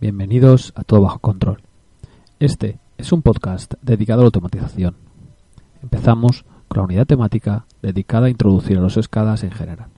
Bienvenidos a Todo Bajo Control. Este es un podcast dedicado a la automatización. Empezamos con la unidad temática dedicada a introducir a los escadas en general.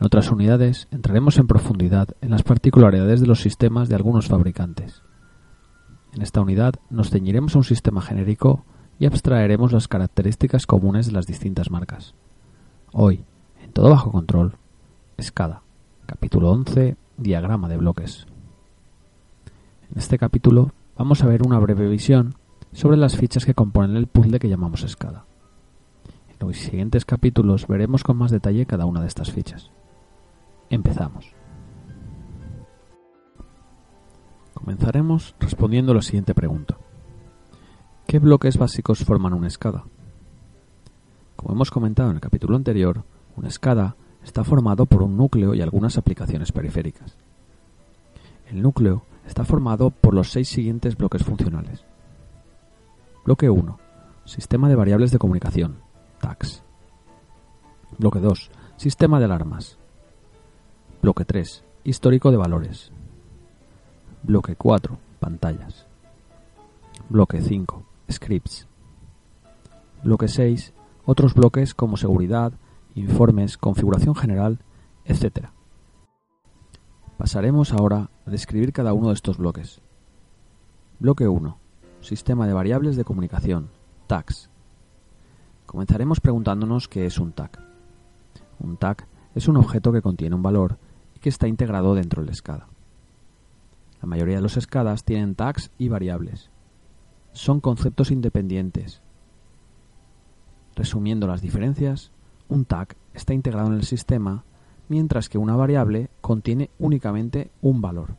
En otras unidades entraremos en profundidad en las particularidades de los sistemas de algunos fabricantes. En esta unidad nos ceñiremos a un sistema genérico y abstraeremos las características comunes de las distintas marcas. Hoy, en todo bajo control, escada, capítulo 11, diagrama de bloques. Este capítulo vamos a ver una breve visión sobre las fichas que componen el puzzle que llamamos escada. En los siguientes capítulos veremos con más detalle cada una de estas fichas. Empezamos. Comenzaremos respondiendo a la siguiente pregunta. ¿Qué bloques básicos forman una escada? Como hemos comentado en el capítulo anterior, una escada está formado por un núcleo y algunas aplicaciones periféricas. El núcleo está formado por los seis siguientes bloques funcionales. Bloque 1. Sistema de variables de comunicación. TACs. Bloque 2. Sistema de alarmas. Bloque 3. Histórico de valores. Bloque 4. Pantallas. Bloque 5. Scripts. Bloque 6. Otros bloques como seguridad, informes, configuración general, etc. Pasaremos ahora a describir cada uno de estos bloques. Bloque 1. Sistema de variables de comunicación. TAGs. Comenzaremos preguntándonos qué es un tag. Un tag es un objeto que contiene un valor y que está integrado dentro del SCADA. La mayoría de los SCADAs tienen tags y variables. Son conceptos independientes. Resumiendo las diferencias, un tag está integrado en el sistema mientras que una variable contiene únicamente un valor.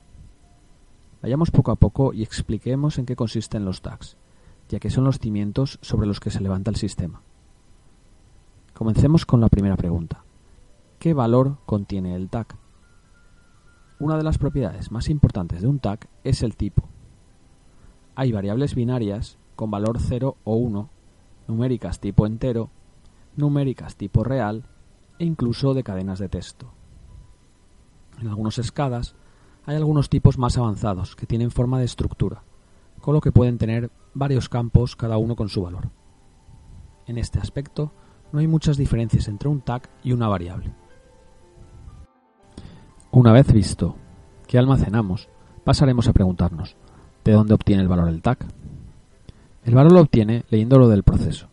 Vayamos poco a poco y expliquemos en qué consisten los tags, ya que son los cimientos sobre los que se levanta el sistema. Comencemos con la primera pregunta. ¿Qué valor contiene el tag? Una de las propiedades más importantes de un tag es el tipo. Hay variables binarias con valor 0 o 1, numéricas tipo entero, numéricas tipo real e incluso de cadenas de texto. En algunos escadas hay algunos tipos más avanzados que tienen forma de estructura, con lo que pueden tener varios campos cada uno con su valor. En este aspecto no hay muchas diferencias entre un tag y una variable. Una vez visto qué almacenamos, pasaremos a preguntarnos ¿de dónde obtiene el valor el tag? El valor lo obtiene leyéndolo del proceso.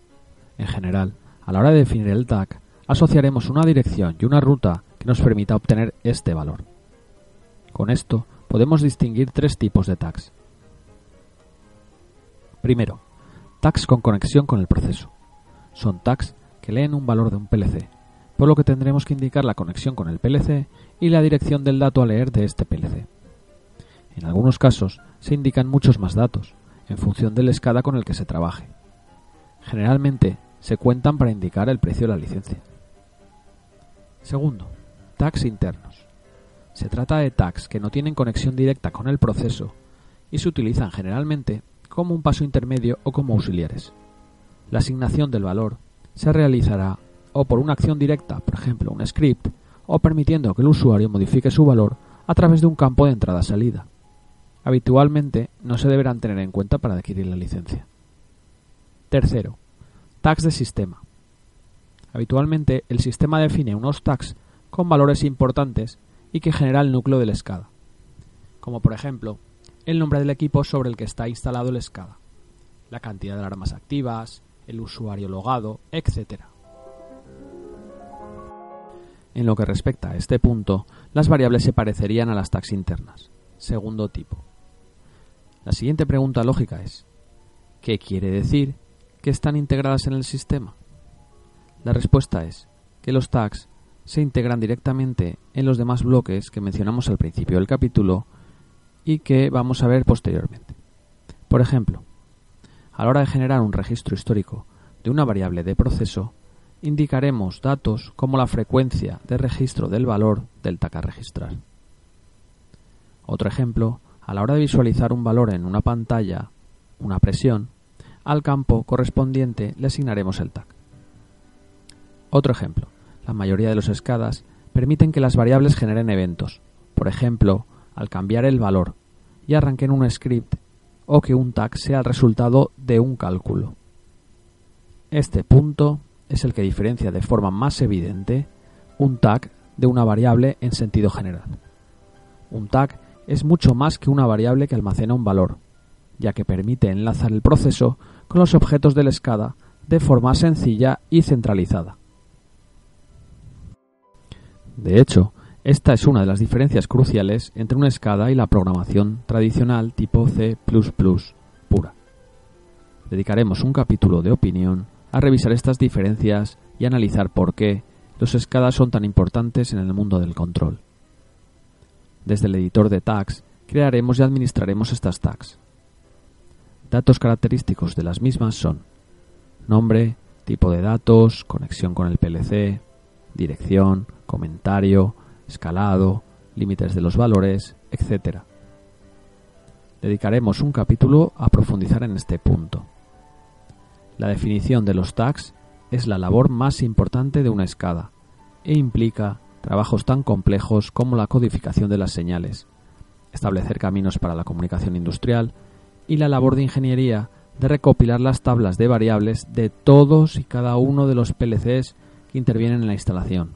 En general, a la hora de definir el tag, asociaremos una dirección y una ruta que nos permita obtener este valor. Con esto podemos distinguir tres tipos de tags. Primero, tags con conexión con el proceso. Son tags que leen un valor de un PLC, por lo que tendremos que indicar la conexión con el PLC y la dirección del dato a leer de este PLC. En algunos casos se indican muchos más datos, en función del escada con el que se trabaje. Generalmente se cuentan para indicar el precio de la licencia. Segundo, tags internos. Se trata de tags que no tienen conexión directa con el proceso y se utilizan generalmente como un paso intermedio o como auxiliares. La asignación del valor se realizará o por una acción directa, por ejemplo un script, o permitiendo que el usuario modifique su valor a través de un campo de entrada-salida. Habitualmente no se deberán tener en cuenta para adquirir la licencia. Tercero, tags de sistema. Habitualmente el sistema define unos tags con valores importantes y que genera el núcleo del SCADA, como por ejemplo el nombre del equipo sobre el que está instalado el SCADA, la cantidad de alarmas activas, el usuario logado, etc. En lo que respecta a este punto, las variables se parecerían a las tags internas. Segundo tipo. La siguiente pregunta lógica es, ¿Qué quiere decir que están integradas en el sistema? La respuesta es que los tags se integran directamente en los demás bloques que mencionamos al principio del capítulo y que vamos a ver posteriormente. Por ejemplo, a la hora de generar un registro histórico de una variable de proceso, indicaremos datos como la frecuencia de registro del valor del tag a registrar. Otro ejemplo, a la hora de visualizar un valor en una pantalla, una presión, al campo correspondiente le asignaremos el tag. Otro ejemplo, la mayoría de los escadas permiten que las variables generen eventos, por ejemplo, al cambiar el valor y arranquen un script o que un tag sea el resultado de un cálculo. Este punto es el que diferencia de forma más evidente un tag de una variable en sentido general. Un tag es mucho más que una variable que almacena un valor, ya que permite enlazar el proceso con los objetos del SCADA de forma sencilla y centralizada. De hecho, esta es una de las diferencias cruciales entre una SCADA y la programación tradicional tipo C++ pura. Dedicaremos un capítulo de opinión a revisar estas diferencias y analizar por qué los SCADA son tan importantes en el mundo del control. Desde el editor de tags crearemos y administraremos estas tags. Datos característicos de las mismas son nombre, tipo de datos, conexión con el PLC, dirección, comentario, escalado, límites de los valores, etc. Dedicaremos un capítulo a profundizar en este punto. La definición de los tags es la labor más importante de una escada e implica trabajos tan complejos como la codificación de las señales, establecer caminos para la comunicación industrial y la labor de ingeniería de recopilar las tablas de variables de todos y cada uno de los PLCs que intervienen en la instalación.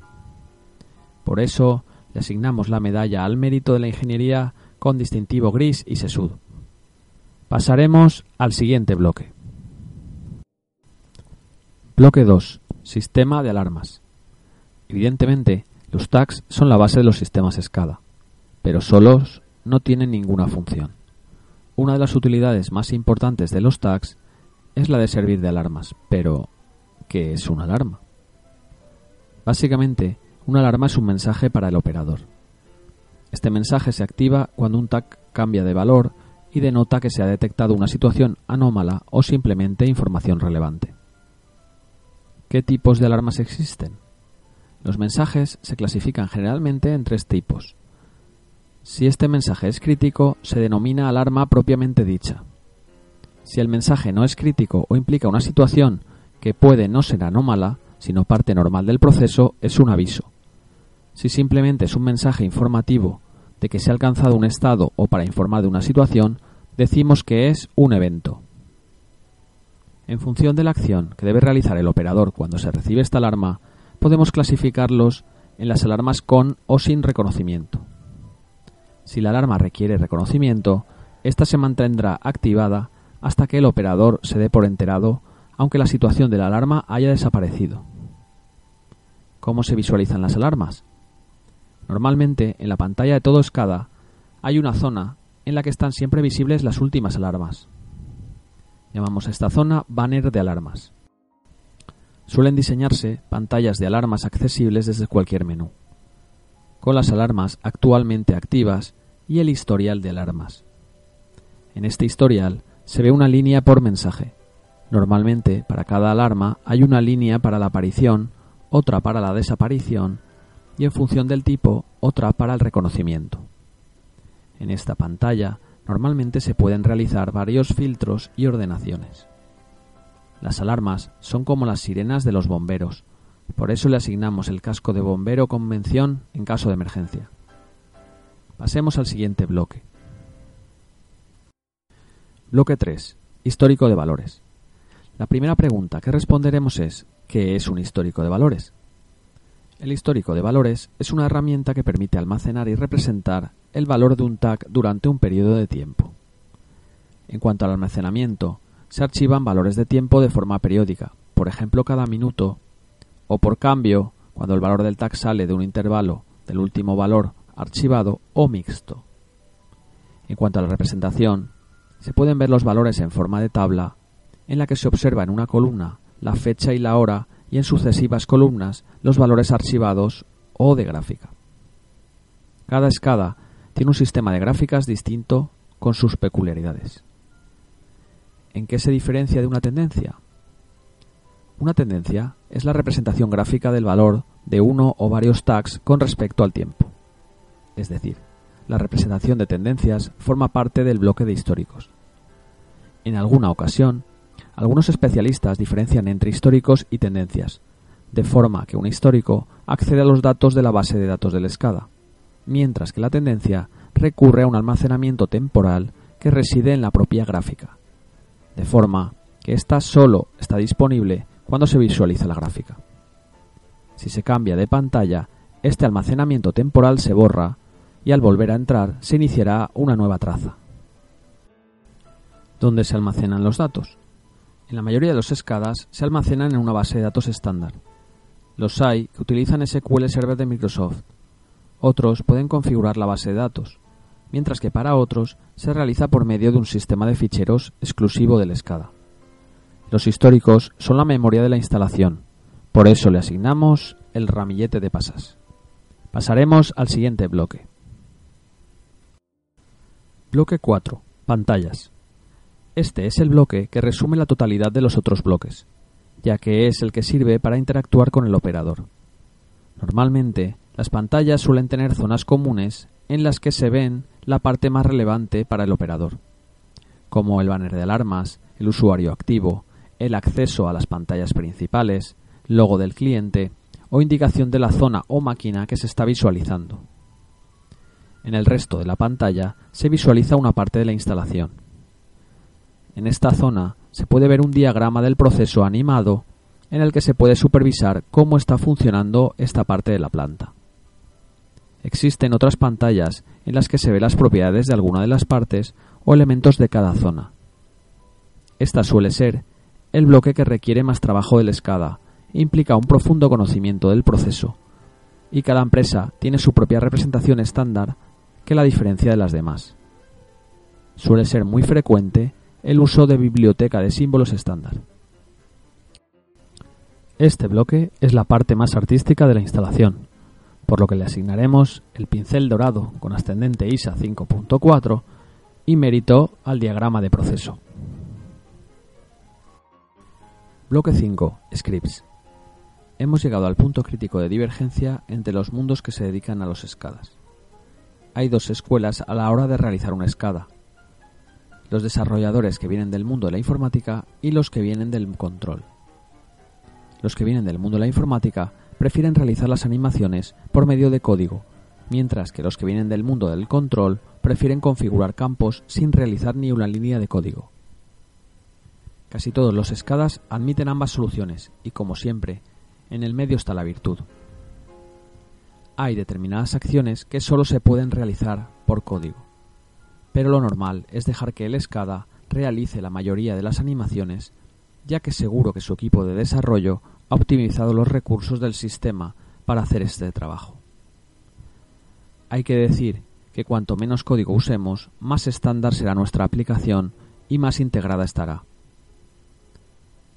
Por eso le asignamos la medalla al mérito de la ingeniería con distintivo gris y sesudo. Pasaremos al siguiente bloque. Bloque 2. Sistema de alarmas. Evidentemente, los tags son la base de los sistemas SCADA, pero solos no tienen ninguna función. Una de las utilidades más importantes de los tags es la de servir de alarmas, pero ¿qué es una alarma? Básicamente, una alarma es un mensaje para el operador. Este mensaje se activa cuando un tag cambia de valor y denota que se ha detectado una situación anómala o simplemente información relevante. ¿Qué tipos de alarmas existen? Los mensajes se clasifican generalmente en tres tipos. Si este mensaje es crítico, se denomina alarma propiamente dicha. Si el mensaje no es crítico o implica una situación que puede no ser anómala, sino parte normal del proceso, es un aviso. Si simplemente es un mensaje informativo de que se ha alcanzado un estado o para informar de una situación, decimos que es un evento. En función de la acción que debe realizar el operador cuando se recibe esta alarma, podemos clasificarlos en las alarmas con o sin reconocimiento. Si la alarma requiere reconocimiento, ésta se mantendrá activada hasta que el operador se dé por enterado, aunque la situación de la alarma haya desaparecido. ¿Cómo se visualizan las alarmas? Normalmente, en la pantalla de todo SCADA hay una zona en la que están siempre visibles las últimas alarmas. Llamamos a esta zona banner de alarmas. Suelen diseñarse pantallas de alarmas accesibles desde cualquier menú, con las alarmas actualmente activas y el historial de alarmas. En este historial se ve una línea por mensaje. Normalmente, para cada alarma hay una línea para la aparición, otra para la desaparición y en función del tipo, otra para el reconocimiento. En esta pantalla normalmente se pueden realizar varios filtros y ordenaciones. Las alarmas son como las sirenas de los bomberos, por eso le asignamos el casco de bombero con mención en caso de emergencia. Pasemos al siguiente bloque. Bloque 3. Histórico de valores. La primera pregunta que responderemos es ¿qué es un histórico de valores? El histórico de valores es una herramienta que permite almacenar y representar el valor de un tag durante un periodo de tiempo. En cuanto al almacenamiento, se archivan valores de tiempo de forma periódica, por ejemplo cada minuto, o por cambio, cuando el valor del tag sale de un intervalo del último valor archivado o mixto. En cuanto a la representación, se pueden ver los valores en forma de tabla en la que se observa en una columna la fecha y la hora y en sucesivas columnas los valores archivados o de gráfica. Cada escada tiene un sistema de gráficas distinto con sus peculiaridades. ¿En qué se diferencia de una tendencia? Una tendencia es la representación gráfica del valor de uno o varios tags con respecto al tiempo. Es decir, la representación de tendencias forma parte del bloque de históricos. En alguna ocasión, algunos especialistas diferencian entre históricos y tendencias, de forma que un histórico accede a los datos de la base de datos del SCADA, mientras que la tendencia recurre a un almacenamiento temporal que reside en la propia gráfica, de forma que ésta solo está disponible cuando se visualiza la gráfica. Si se cambia de pantalla, este almacenamiento temporal se borra y al volver a entrar se iniciará una nueva traza. ¿Dónde se almacenan los datos? En la mayoría de los escadas se almacenan en una base de datos estándar. Los hay que utilizan SQL Server de Microsoft. Otros pueden configurar la base de datos, mientras que para otros se realiza por medio de un sistema de ficheros exclusivo del SCADA. Los históricos son la memoria de la instalación, por eso le asignamos el ramillete de pasas. Pasaremos al siguiente bloque. Bloque 4. Pantallas. Este es el bloque que resume la totalidad de los otros bloques, ya que es el que sirve para interactuar con el operador. Normalmente, las pantallas suelen tener zonas comunes en las que se ven la parte más relevante para el operador, como el banner de alarmas, el usuario activo, el acceso a las pantallas principales, logo del cliente o indicación de la zona o máquina que se está visualizando. En el resto de la pantalla se visualiza una parte de la instalación. En esta zona se puede ver un diagrama del proceso animado en el que se puede supervisar cómo está funcionando esta parte de la planta. Existen otras pantallas en las que se ve las propiedades de alguna de las partes o elementos de cada zona. Esta suele ser el bloque que requiere más trabajo del SCADA implica un profundo conocimiento del proceso, y cada empresa tiene su propia representación estándar que la diferencia de las demás. Suele ser muy frecuente el uso de biblioteca de símbolos estándar. Este bloque es la parte más artística de la instalación, por lo que le asignaremos el pincel dorado con ascendente ISA 5.4 y mérito al diagrama de proceso. Bloque 5. Scripts. Hemos llegado al punto crítico de divergencia entre los mundos que se dedican a los escadas. Hay dos escuelas a la hora de realizar una escada. Los desarrolladores que vienen del mundo de la informática y los que vienen del control. Los que vienen del mundo de la informática prefieren realizar las animaciones por medio de código, mientras que los que vienen del mundo del control prefieren configurar campos sin realizar ni una línea de código. Casi todos los escadas admiten ambas soluciones y, como siempre, en el medio está la virtud. Hay determinadas acciones que solo se pueden realizar por código, pero lo normal es dejar que el escada realice la mayoría de las animaciones, ya que seguro que su equipo de desarrollo ha optimizado los recursos del sistema para hacer este trabajo. Hay que decir que cuanto menos código usemos, más estándar será nuestra aplicación y más integrada estará.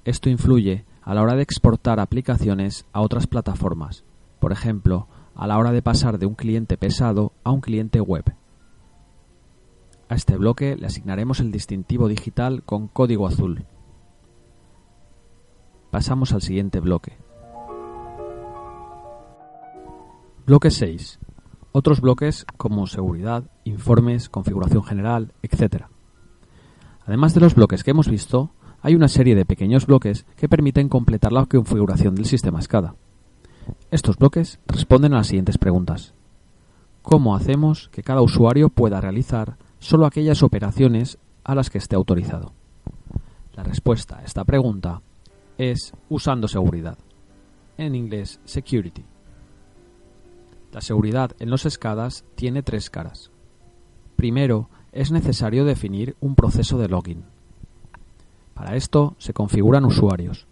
Esto influye a la hora de exportar aplicaciones a otras plataformas, por ejemplo, a la hora de pasar de un cliente pesado a un cliente web. A este bloque le asignaremos el distintivo digital con código azul. Pasamos al siguiente bloque. Bloque 6. Otros bloques como seguridad, informes, configuración general, etc. Además de los bloques que hemos visto, hay una serie de pequeños bloques que permiten completar la configuración del sistema SCADA. Estos bloques responden a las siguientes preguntas. ¿Cómo hacemos que cada usuario pueda realizar solo aquellas operaciones a las que esté autorizado? La respuesta a esta pregunta es usando seguridad. En inglés, security. La seguridad en los SCADAs tiene tres caras. Primero, es necesario definir un proceso de login. Para esto se configuran usuarios.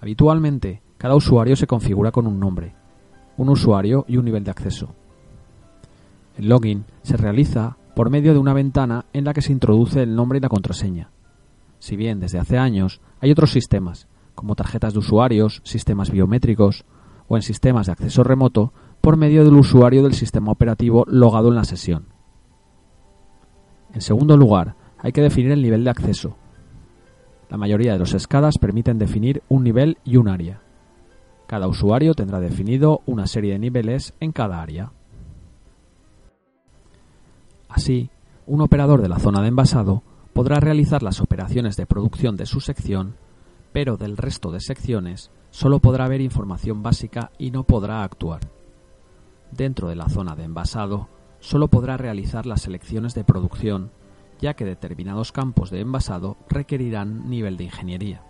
Habitualmente, cada usuario se configura con un nombre, un usuario y un nivel de acceso. El login se realiza por medio de una ventana en la que se introduce el nombre y la contraseña. Si bien desde hace años hay otros sistemas, como tarjetas de usuarios, sistemas biométricos o en sistemas de acceso remoto por medio del usuario del sistema operativo logado en la sesión. En segundo lugar, hay que definir el nivel de acceso. La mayoría de los SCADAs permiten definir un nivel y un área. Cada usuario tendrá definido una serie de niveles en cada área. Así, un operador de la zona de envasado podrá realizar las operaciones de producción de su sección, pero del resto de secciones solo podrá ver información básica y no podrá actuar. Dentro de la zona de envasado, solo podrá realizar las selecciones de producción, ya que determinados campos de envasado requerirán nivel de ingeniería.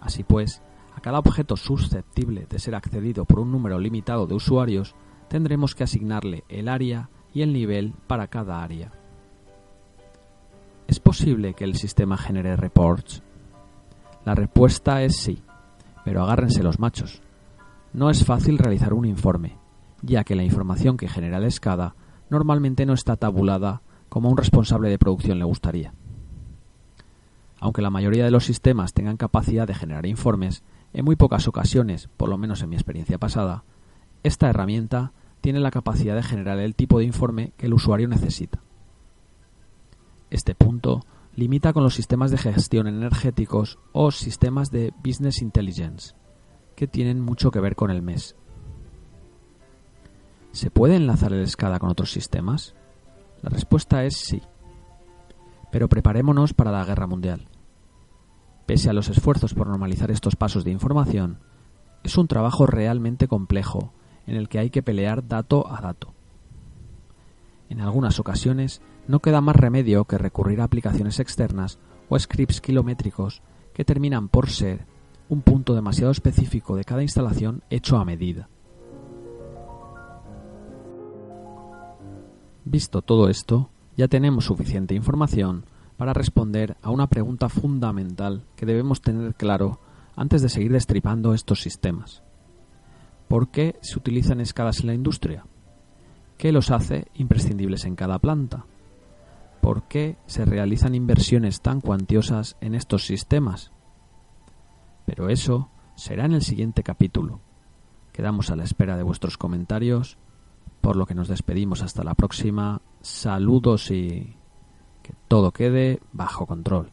Así pues, a cada objeto susceptible de ser accedido por un número limitado de usuarios, tendremos que asignarle el área y el nivel para cada área. ¿Es posible que el sistema genere reports? La respuesta es sí, pero agárrense los machos. No es fácil realizar un informe, ya que la información que genera el SCADA normalmente no está tabulada como a un responsable de producción le gustaría. Aunque la mayoría de los sistemas tengan capacidad de generar informes, en muy pocas ocasiones, por lo menos en mi experiencia pasada, esta herramienta tiene la capacidad de generar el tipo de informe que el usuario necesita. Este punto limita con los sistemas de gestión energéticos o sistemas de Business Intelligence, que tienen mucho que ver con el mes. ¿Se puede enlazar el SCADA con otros sistemas? La respuesta es sí. Pero preparémonos para la guerra mundial. Pese a los esfuerzos por normalizar estos pasos de información, es un trabajo realmente complejo en el que hay que pelear dato a dato. En algunas ocasiones no queda más remedio que recurrir a aplicaciones externas o scripts kilométricos que terminan por ser un punto demasiado específico de cada instalación hecho a medida. Visto todo esto, ya tenemos suficiente información para responder a una pregunta fundamental que debemos tener claro antes de seguir destripando estos sistemas. ¿Por qué se utilizan escalas en la industria? ¿Qué los hace imprescindibles en cada planta? ¿Por qué se realizan inversiones tan cuantiosas en estos sistemas? Pero eso será en el siguiente capítulo. Quedamos a la espera de vuestros comentarios, por lo que nos despedimos hasta la próxima. Saludos y que todo quede bajo control.